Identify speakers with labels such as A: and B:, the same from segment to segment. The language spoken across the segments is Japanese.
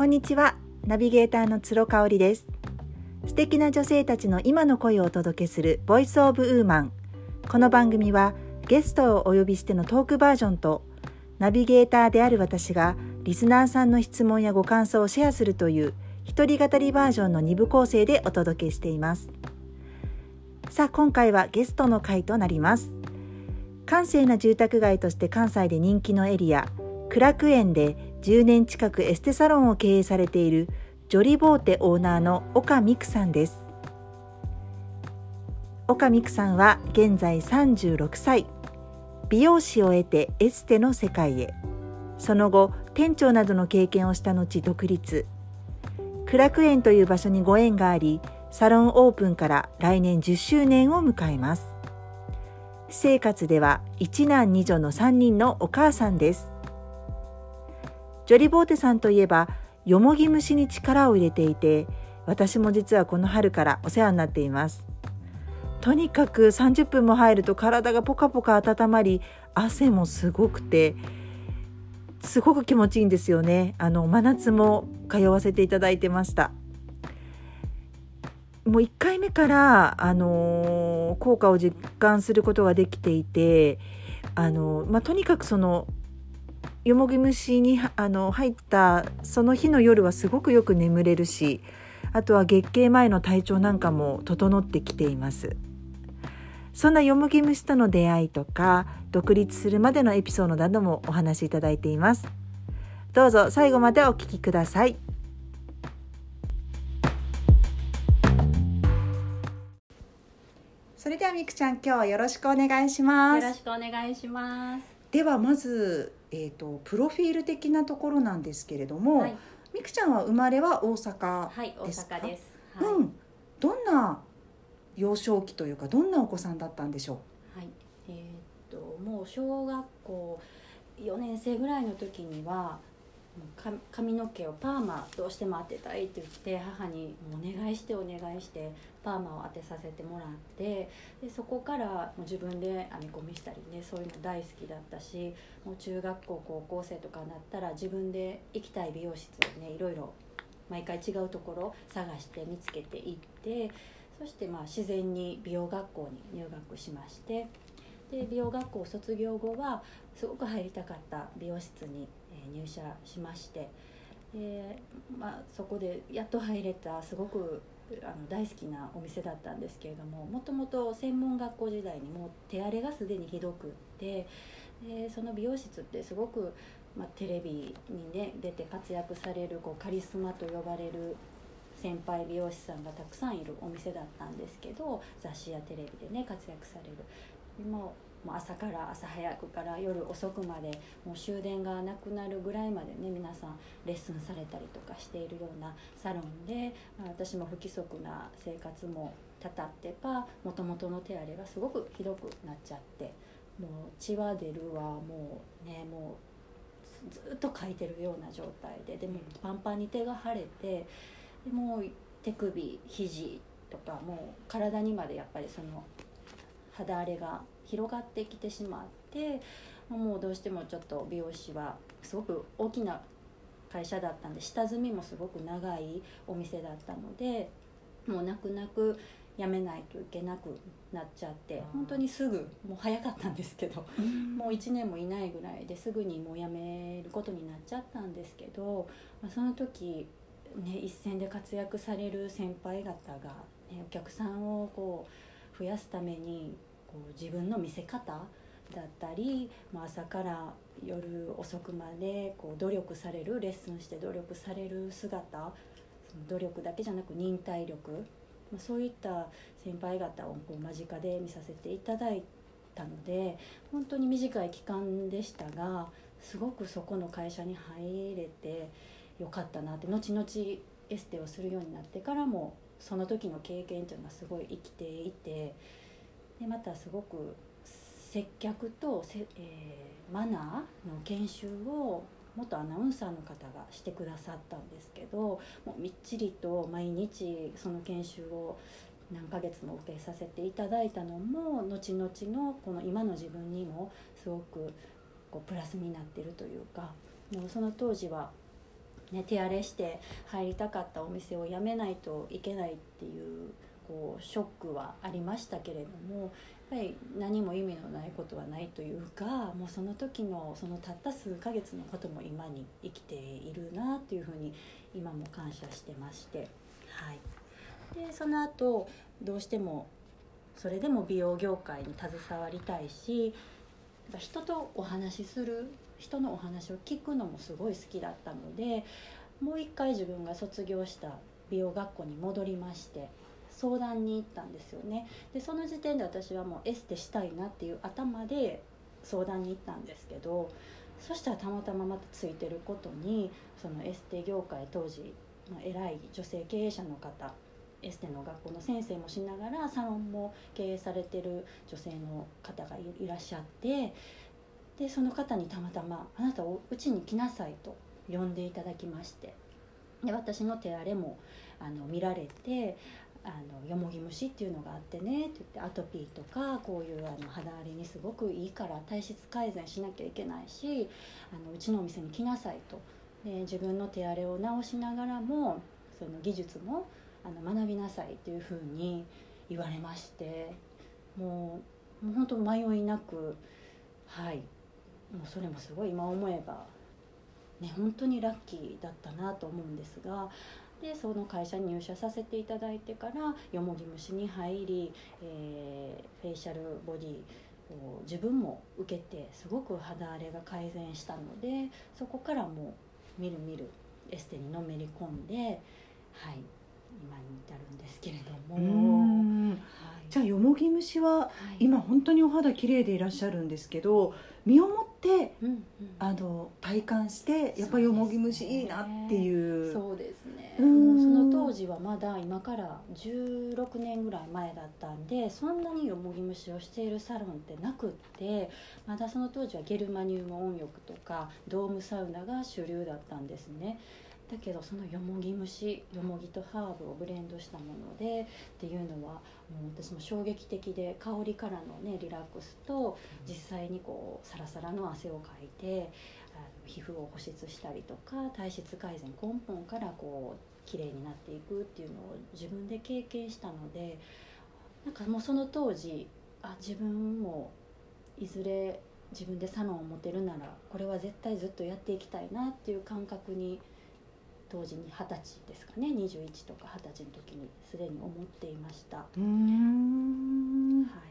A: こんにちは。ナビゲーターの鶴香織です。素敵な女性たちの今の声をお届けするボイスオブウーマン。この番組はゲストをお呼びしてのトークバージョンとナビゲーターである私がリスナーさんの質問やご感想をシェアするという一人語りバージョンの2部構成でお届けしています。さあ今回はゲストの回となります。閑静な住宅街として関西で人気のエリア苦楽園で10年近くエステサロンを経営されているジョリボーテオーナーの岡美久さんです。岡美久さんは現在36歳。美容師を得てエステの世界へ。その後店長などの経験をした後独立。苦楽園という場所にご縁がありサロンオープンから来年10周年を迎えます。私生活では一男二女の3人のお母さんです。ジョリボーテさんといえばよもぎ虫に力を入れていて私も実はこの春からお世話になっています。とにかく30分も入ると体がポカポカ温まり汗もすごくてすごく気持ちいいんですよね。あの真夏も通わせていただいてました。もう1回目からあの効果を実感することができていてあのまあ、とにかくそのよもぎ虫にあの入ったその日の夜はすごくよく眠れるしあとは月経前の体調なんかも整ってきています。そんなよもぎ虫との出会いとか独立するまでのエピソードなどもお話しいただいています。どうぞ最後までお聞きください。それではみくちゃん今日はよろしくお願いします。
B: よろしくお願いします。
A: ではまずえーと、プロフィール的なところなんですけれども、はい、みくちゃんは生まれは大阪
B: はい大阪です、
A: はい、うん。どんな幼少期というかどんなお子さんだったんでしょ
B: う？はい。えー、っともう小学校4年生ぐらいの時には髪の毛をパーマどうしても当てたいって言って母にお願いしてお願いしてパーマを当てさせてもらってでそこからもう自分で編み込みしたりねそういうの大好きだったしもう中学校高校生とかになったら自分で行きたい美容室をねいろいろ毎回違うところ探して見つけていってそしてまあ自然に美容学校に入学しましてで美容学校卒業後はすごく入りたかった美容室に入社しましてで、まあ、そこでやっと入れたすごくあの大好きなお店だったんですけれどももともと専門学校時代にもう手荒れがすでにひどくってでその美容室ってすごく、まあ、テレビにね出て活躍されるこうカリスマと呼ばれる先輩美容師さんがたくさんいるお店だったんですけど雑誌やテレビでね活躍される。でももう朝から朝早くから夜遅くまでもう終電がなくなるぐらいまでね皆さんレッスンされたりとかしているようなサロンで、まあ、私も不規則な生活もたたってばもともとの手荒れがすごくひどくなっちゃってもう血は出るわもうねもうずっと書いてるような状態ででもパンパンに手が腫れてでもう手首肘とかもう体にまでやっぱりその肌荒れが広がってきてしまってもうどうしてもちょっと美容師はすごく大きな会社だったんで下積みもすごく長いお店だったのでもう泣く泣く辞めないといけなくなっちゃって本当にすぐもう早かったんですけど、もう1年もいないぐらいですぐにもう辞めることになっちゃったんですけど、まあ、その時、ね、一線で活躍される先輩方が、ね、お客さんをこう増やすためにこう自分の見せ方だったり、まあ、朝から夜遅くまでこう努力されるレッスンして努力される姿努力だけじゃなく忍耐力、まあ、そういった先輩方をこう間近で見させていただいたので本当に短い期間でしたがすごくそこの会社に入れてよかったなって後々エステをするようになってからもその時の経験というのはすごい生きていて。でまたすごく接客とせ、えー、マナーの研修を元アナウンサーの方がしてくださったんですけどもうみっちりと毎日その研修を何ヶ月も受けさせていただいたのも後々のこの今の自分にもすごくこうプラスになってるというかもその当時はね、手荒れして入りたかったお店を辞めないといけないっていうこうショックはありましたけれどもやっぱり何も意味のないことはないというかもうその時のそのたった数ヶ月のことも今に生きているなっていうふうに今も感謝してまして、はい、でその後どうしてもそれでも美容業界に携わりたいし人とお話しする人のお話を聞くのもすごい好きだったのでもう一回自分が卒業した美容学校に戻りまして相談に行ったんですよね。でその時点で私はもうエステしたいなっていう頭で相談に行ったんですけどそしたらたまたままたついてることにそのエステ業界当時の偉い女性経営者の方エステの学校の先生もしながらサロンも経営されてる女性の方がいらっしゃってでその方にたまたま「あなたうちに来なさい」と呼んでいただきましてで私の手荒れもあの見られてあのよもぎ虫っていうのがあってねって言ってアトピーとかこういうあの肌荒れにすごくいいから体質改善しなきゃいけないしあのうちのお店に来なさいと。で自分の手荒れを治しながらもその技術もあの学びなさいっていうふうに言われましてもうもう本当迷いなくはい。もうそれもすごい今思えばね本当にラッキーだったなと思うんですがでその会社に入社させていただいてからよもぎ虫に入り、えー、フェイシャルボディを自分も受けてすごく肌荒れが改善したのでそこからもうみるみるエステにのめり込んではい今に至るんですけれども、
A: はい、じゃあよもぎ虫は今本当にお肌綺麗でいらっしゃるんですけど身をもって、うんうん、あの体感してやっぱりよもぎ虫いいなっていう。
B: そうですね。もうその当時はまだ今から16年ぐらい前だったんでそんなによもぎ虫をしているサロンってなくってまだその当時はゲルマニウム温浴とかドームサウナが主流だったんですね。だけどそのよもぎ虫よもぎとハーブをブレンドしたものでっていうのはもう私も衝撃的で香りからのねリラックスと実際にこうサラサラの汗をかいてあの皮膚を保湿したりとか体質改善根本からこう綺麗になっていくっていうのを自分で経験したのでなんかもうその当時あ自分もいずれ自分でサロンを持てるならこれは絶対ずっとやっていきたいなっていう感覚に当時に二十歳ですかね21とか二十歳の時にすでに思っていました。うん。はい。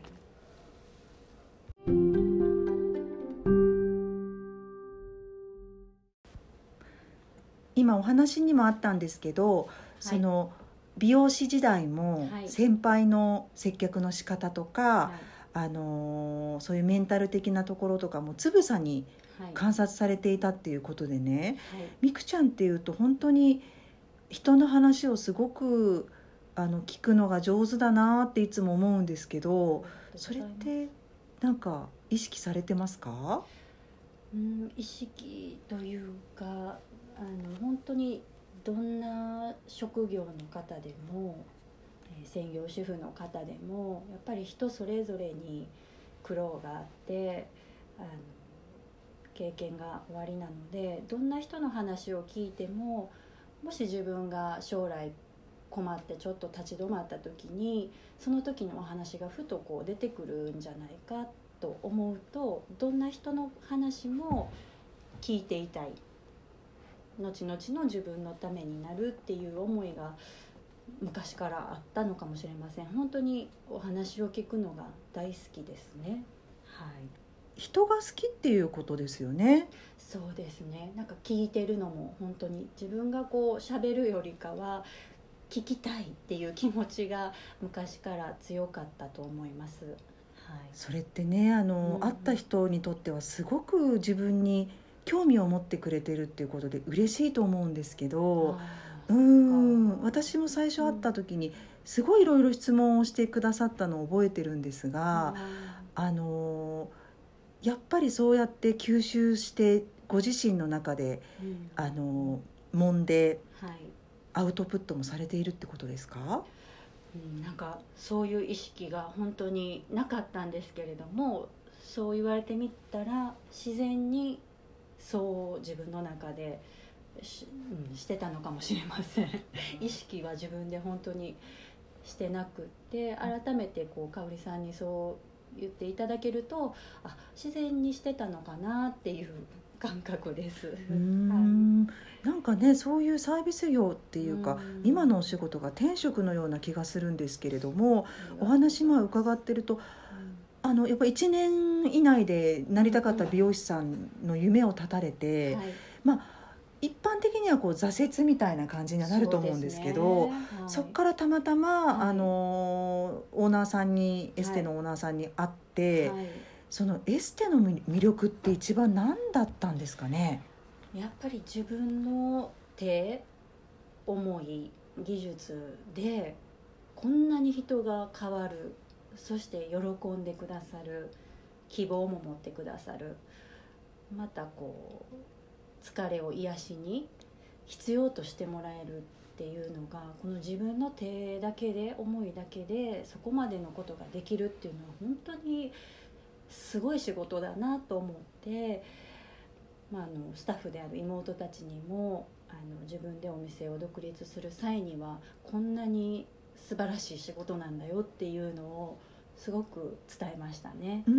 A: 今お話にもあったんですけど、はい、その美容師時代も先輩の接客の仕方とか、はい、あのそういうメンタル的なところとかもつぶさに観察されていたっていうことでね、はい、みくちゃんっていうと本当に人の話をすごくあの聞くのが上手だなっていつも思うんですけどそれってなんか意識されてますか？
B: うん意識というかあの本当にどんな職業の方でも、えー、専業主婦の方でもやっぱり人それぞれに苦労があってあの経験が終わりなのでどんな人の話を聞いてももし自分が将来困ってちょっと立ち止まった時にその時のお話がふとこう出てくるんじゃないかと思うとどんな人の話も聞いていたい。後々の自分のためになるっていう思いが昔からあったのかもしれません。本当にお話を聞くのが大好きですね。はい。
A: 人が好きっていうことですよね。
B: そうですね。なんか聞いてるのも本当に自分がこう喋るよりかは聞きたいっていう気持ちが昔から強かったと思います。はい。
A: それってね、あの、うん、会った人にとってはすごく自分に興味を持ってくれてるっていうことで嬉しいと思うんですけど。うん私も最初会った時にすごいいろいろ質問をしてくださったのを覚えてるんですが、あのやっぱりそうやって吸収してご自身の中で、うん、あの揉んで、はい、アウトプットもされているってことですか、
B: うん、なんかそういう意識が本当になかったんですけれどもそう言われてみたら自然にそう自分の中でし,、うん、してたのかもしれません。意識は自分で本当にしてなくって改めてこう香織さんにそう言っていただけるとあ自然にしてたのかなっていう 感覚です。
A: うん。なんかねそういうサービス業っていうか
B: うん。
A: 今のお仕事が天職のような気がするんですけれどもお話まあ伺ってるとあのやっぱ1年以内でなりたかった美容師さんの夢を絶たれて、
B: はい
A: 一般的にはこう挫折みたいな感じにはなると思うんですけどそ
B: そ
A: こからたまたま、
B: はい。
A: あのオーナーさんにエステのオーナーさんに会って、
B: はい。
A: そのエステの魅魅力って一番何だったんですかね？
B: やっぱり自分の手思い技術でこんなに人が変わるそして喜んでくださる希望も持ってくださるまたこう疲れを癒しに必要としてもらえるっていうのがこの自分の手だけで思いだけでそこまでのことができるっていうのは本当にすごい仕事だなと思って、まあ、あのスタッフである妹たちにもあの自分でお店を独立する際にはこんなに素晴らしい仕事なんだよっていうのをすごく伝えましたね。は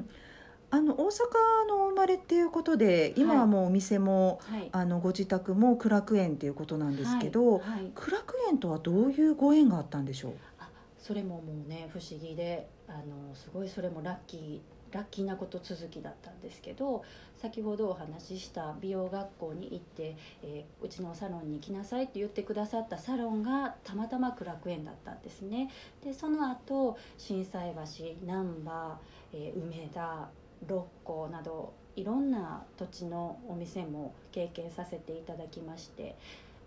B: い
A: あの大阪の生まれっていうことで今はもうお店も、
B: はい、
A: あのご自宅も苦楽園っていうことなんですけど、
B: はい。はい。
A: 苦楽園とはどういうご縁があったんでしょう？
B: あそれももうね不思議であのすごいそれもラッキーラッキーなこと続きだったんですけど先ほどお話しした美容学校に行って、えーうちのサロンに来なさいって言ってくださったサロンがたまたま苦楽園だったんですね。でその後心斎橋難波、えー梅田六甲などいろんな土地のお店も経験させていただきまして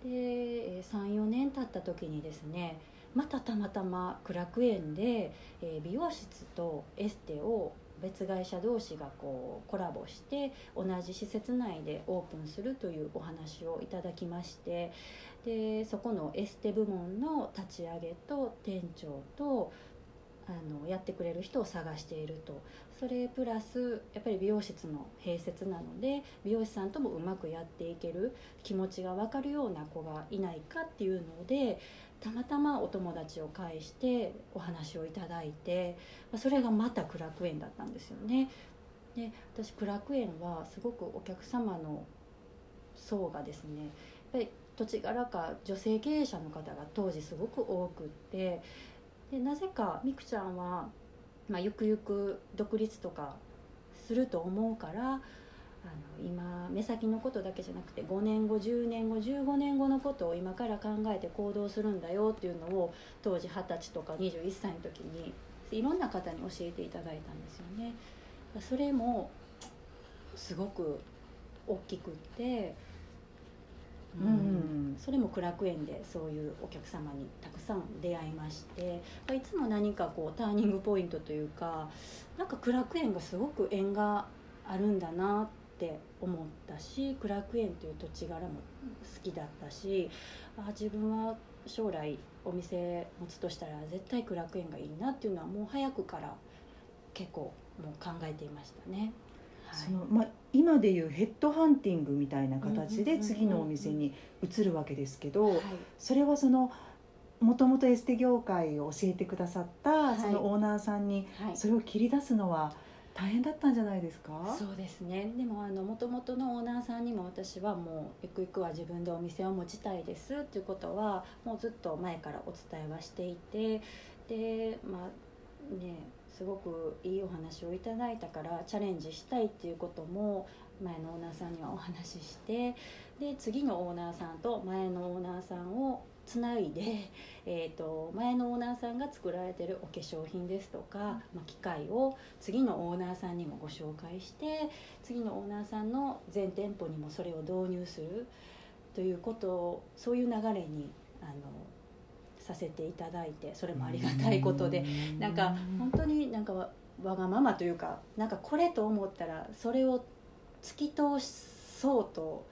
B: で34年経った時にですねまたたまたま苦楽園で、え美容室とエステを別会社同士がこうコラボして同じ施設内でオープンするというお話をいただきましてでそこのエステ部門の立ち上げと店長とあのやってくれる人を探しているとそれプラスやっぱり美容室の併設なので美容師さんともうまくやっていける気持ちが分かるような子がいないかっていうのでたまたまお友達を介してお話をいただいてそれがまた苦楽園だったんですよね。で私苦楽園はすごくお客様の層がですねやっぱり土地柄か女性経営者の方が当時すごく多くってでなぜかみくちゃんは、まあ、ゆくゆく独立とかすると思うからあの今目先のことだけじゃなくて5年後10年後15年後のことを今から考えて行動するんだよっていうのを当時二十歳とか21歳の時にいろんな方に教えていただいたんですよね。それもすごく大きくって、
A: うん
B: それも苦楽園でそういうお客様にたくさん出会いましていつも何かこうターニングポイントというかなんか苦楽園がすごく縁があるんだなって思ったし苦楽園という土地柄も好きだったしあ自分は将来お店持つとしたら絶対苦楽園がいいなっていうのはもう早くから結構もう考えていましたね。はい。
A: そのまあ、今でいうヘッドハンティングみたいな形で次のお店に移るわけですけど、
B: はい。
A: それはそのもともとエステ業界を教えてくださった
B: い。
A: そのオーナーさんに
B: はい。
A: それを切り出すのは大変だったんじゃないですか、
B: そうですね。でもあの元々のオーナーさんにも私はもうゆくゆくは自分でお店を持ちたいですっていうことはもうずっと前からお伝えはしていてでまあねすごくいいお話をいただいたからチャレンジしたいっていうことも前のオーナーさんにはお話ししてで次のオーナーさんと前のオーナーさんをつないで、えー、と前のオーナーさんが作られてるお化粧品ですとか、まあ、機械を次のオーナーさんにもご紹介して次のオーナーさんの全店舗にもそれを導入するということをそういう流れにあのさせていただいてそれもありがたいことで。なんか本当になんかわわがままというかなんかこれと思ったらそれを突き通そうと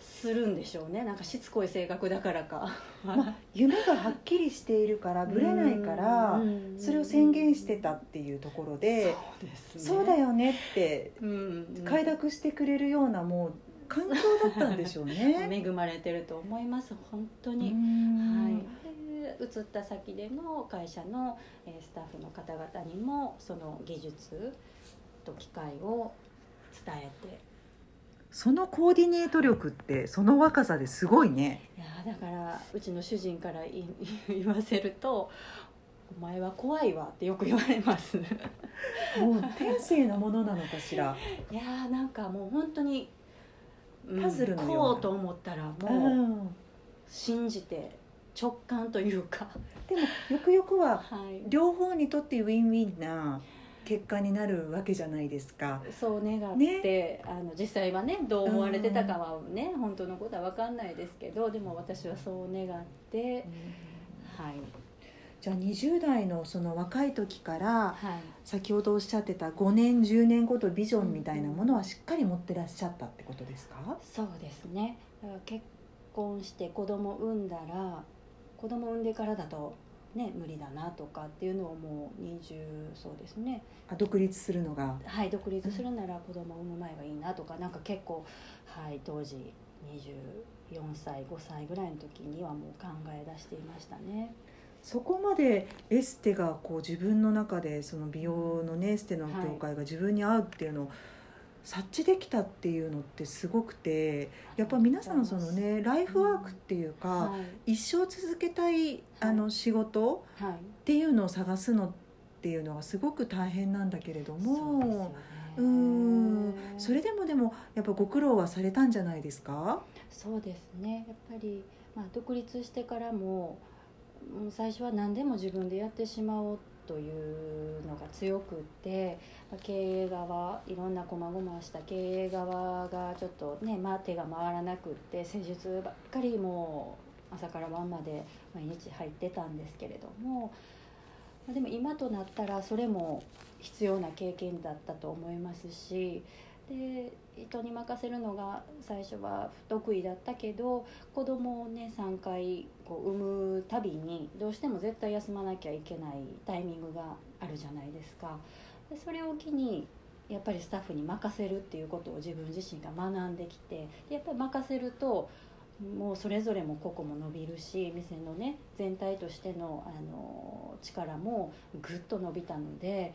B: するんでしょうね。なんかしつこい性格だからか。
A: まあ、夢がはっきりしているからぶれないから
B: うん。
A: それを宣言してたっていうところで
B: そうね
A: そうだよねって
B: うん。
A: 快諾してくれるようなもう環境だったんでしょうね。
B: 恵まれてると思います。本当に。
A: うん。
B: はい、で移った先での会社のえースタッフの方々にもその技術と機械を伝えて。
A: そのコーディネート力ってその若さですごいね。
B: いやーだからうちの主人からい言わせると「お前は怖いわ」ってよく言われます。
A: もう天性なものなのかしら？
B: いやーなんかもう本当に、うん
A: パズルのような。
B: こうと思ったらもう信じて直感というか、
A: でもよくよくは
B: はい、
A: 両方にとってウィンウィンな結果になるわけじゃないですか。
B: そう願って、あの実際はねどう思われてたかはね、本当のことは分かんないですけどでも私はそう願って、はい。
A: じゃあ20代のその若い時から
B: はい、
A: 先ほどおっしゃってた5年10年ごとビジョンみたいなものはしっかり持ってらっしゃったってことですか、
B: そうですね。だから結婚して子供産んだら子供産んでからだとね無理だなとかっていうのをもう20そうですね。
A: あ独立するのが。
B: はい独立するなら子供産む前がいいなとかなんか結構はい当時24歳5歳ぐらいの時にはもう考え出していましたね。
A: そこまでエステがこう自分の中でその美容のねエステの業界が自分に合うっていうのを察知できたっていうのってすごくてやっぱ皆さんそのねライフワークっていうか
B: はい。
A: 一生続けたいあの仕事
B: はい。
A: っていうのを探すのっていうのはすごく大変なんだけれども
B: ね。
A: うん。それでもでもやっぱご苦労はされたんじゃないですか？
B: そうですね。やっぱり、まあ、独立してからもうん最初は何でも自分でやってしまおうというのが強くって経営側いろんなこまごました経営側がちょっとね、まあ、手が回らなくって施術ばっかりもう朝から晩まで毎日入ってたんですけれどもでも今となったらそれも必要な経験だったと思いますしで人に任せるのが最初は不得意だったけど子供をね3回こう産むたびにどうしても絶対休まなきゃいけないタイミングがあるじゃないですか。でそれを機にやっぱりスタッフに任せるっていうことを自分自身が学んできてやっぱり任せるともうそれぞれも個々も伸びるし店のね全体としてのあの力もぐっと伸びたので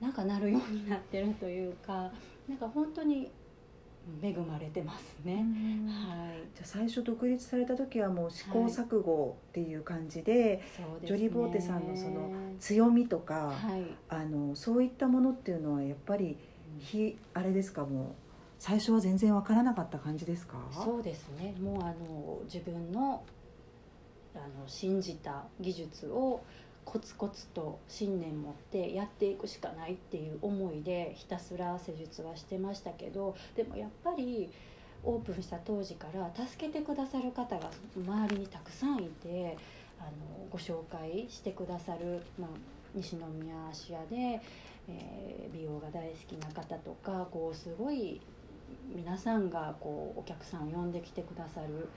B: なんかなるようになってるというかなんか本当に恵まれてますね。はい、
A: じゃあ最初独立された時はもう試行錯誤っていう感じで、
B: そうですね。
A: ジョリボーテさんのその強みとか、
B: はい、
A: あのそういったものっていうのはやっぱりひあれですかもう最初は全然わからなかった感じですか？
B: そうですね。もうあの自分のあの信じた技術をコツコツと信念持ってやっていくしかないっていう思いでひたすら施術はしてましたけどでもやっぱりオープンした当時から助けてくださる方が周りにたくさんいてあのご紹介してくださる、まあ、西宮芦屋で、えー美容が大好きな方とかこうすごい皆さんがこうお客さんを呼んできてくださる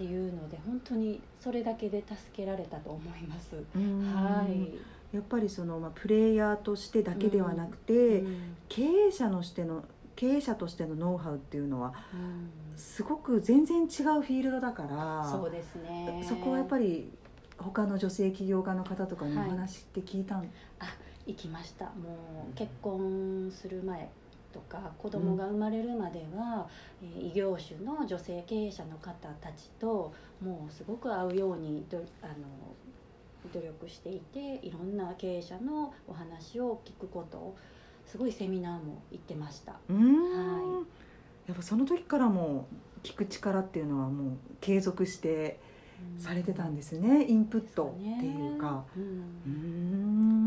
B: っていうので本当にそれだけで助けられたと思います。
A: うん。
B: はい、
A: やっぱりその、まあ、プレイヤーとしてだけではなくて、
B: うん。
A: 経営者のしての経営者としてのノウハウっていうのは
B: うん。
A: すごく全然違うフィールドだから
B: そうですね。
A: そこはやっぱ
B: り
A: り他の女性起業家の方とかにお
B: はい
A: 話って聞いたん、
B: 行きました。もう結婚する前とか子供が生まれるまでは、えー異業種の女性経営者の方たちともうすごく合うようにどあの努力していていろんな経営者のお話を聞くことをすごいセミナーも行ってました。は
A: やっぱその時からも聞く力っていうのはもう継続してされてたんですね、インプットっていうか。
B: うん。
A: うー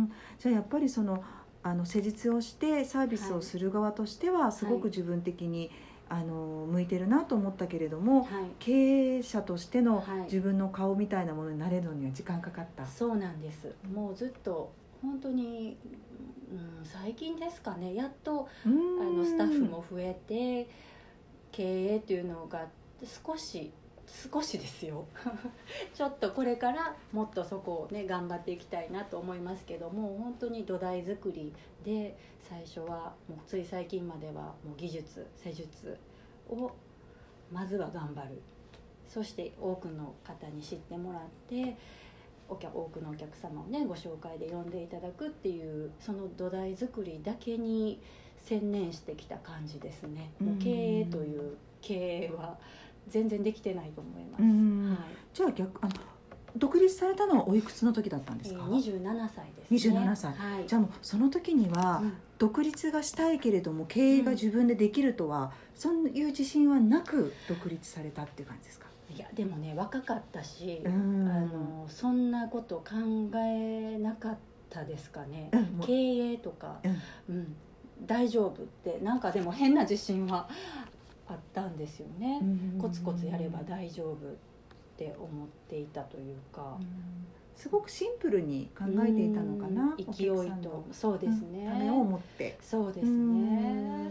A: ん。じゃあやっぱりそのあの施術をしてサービスをする側としてはすごく自分的に、あの向いてるなと思ったけれども
B: はい。
A: 経営者としての
B: はい。
A: 自分の顔みたいなものになれるのには時間かかった。
B: そうなんです。もうずっと本当に、うん、最近ですかね。やっとあのスタッフも増えて経営っていうのが少し少しですよ。ちょっとこれからもっとそこをね頑張っていきたいなと思いますけども本当に土台作りで最初はもうつい最近まではもう技術施術をまずは頑張る。そして多くの方に知ってもらってお客多くのお客様をねご紹介で呼んでいただくっていうその土台作りだけに専念してきた感じですね。もう経営という経営は全然できてないと思います。
A: はい、じゃあ逆あの独立されたのはおいくつの時だったんですか？
B: 二十七歳です、
A: ね。27歳。はい、じゃあもうその時には、うん、独立がしたいけれども経営が自分でできるとは、うん、そういう自信はなく独立されたっていう感じですか？
B: いやでもね若かったし、うん、あのそんなこと考えなかったですかね。経営とか、うん大丈夫ってなんかでも変な自信はあったんですよね、コツコツやれば大丈夫って思っていたというか、
A: すごくシンプルに考えていたのかな、
B: 勢いとそうですね、
A: ためを持って。
B: そうですね、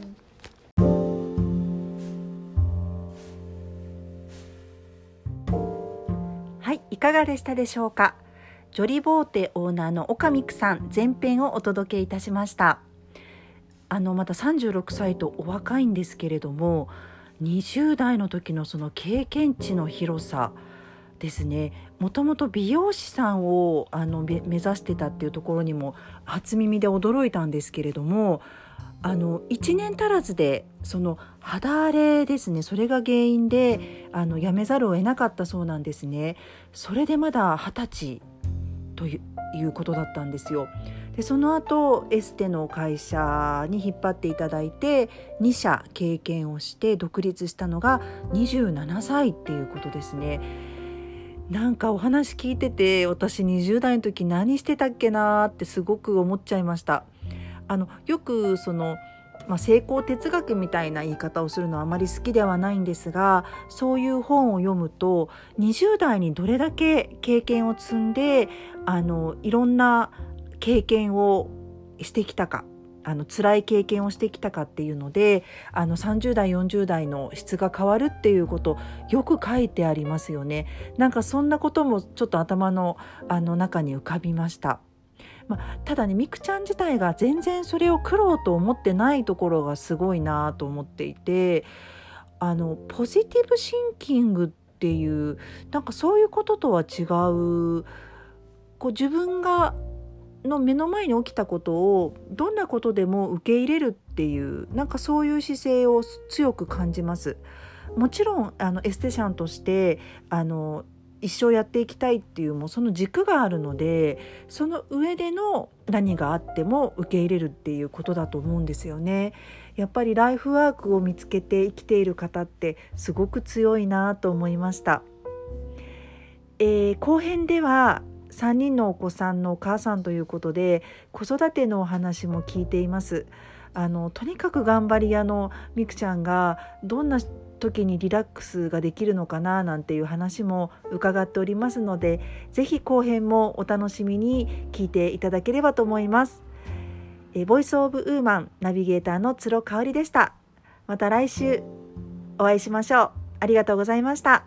A: はいいかがでしたでしょうか。ジョリボーテオーナーの岡美久さん前編をお届けいたしましたあのまた36歳とお若いんですけれども20代の時のその経験値の広さですね。もともと美容師さんをあの目指してたっていうところにも初耳で驚いたんですけれどもあの1年足らずでその肌荒れですね。それが原因であの辞めざるを得なかったそうなんですね。それでまだ二十歳ということだったんですよ。でその後エステの会社に引っ張っていただいて2社経験をして独立したのが27歳っていうことですね。なんかお話聞いてて私20代の時何してたっけなーってすごく思っちゃいました。あのよくそのまあ、成功哲学みたいな言い方をするのはあまり好きではないんですがそういう本を読むと20代にどれだけ経験を積んであのいろんな経験をしてきたかあの辛い経験をしてきたかっていうのであの30代40代の質が変わるっていうことよく書いてありますよねなんかそんなこともちょっと頭のあの中に浮かびました。まあ、ただねみくちゃん自体が全然それを苦労と思ってないところがすごいなと思っていてあのポジティブシンキングっていうなんかそういうこととは違うこう自分がの目の前に起きたことをどんなことでも受け入れるっていうなんかそういう姿勢を強く感じます。もちろんあのエステシャンとしてあの一生やっていきたいっていうもうその軸があるのでその上での何があっても受け入れるっていうことだと思うんですよね。やっぱりライフワークを見つけて生きている方ってすごく強いなと思いました。えー、後編では3人のお子さんのお母さんということで子育てのお話も聞いています。あのとにかく頑張り屋のみくちゃんがどんな時にリラックスができるのかななんていう話も伺っておりますので是非後編もお楽しみに聞いていただければと思います。えボイスオブウーマンナビゲーターの鶴香織でした。また来週お会いしましょう。ありがとうございました。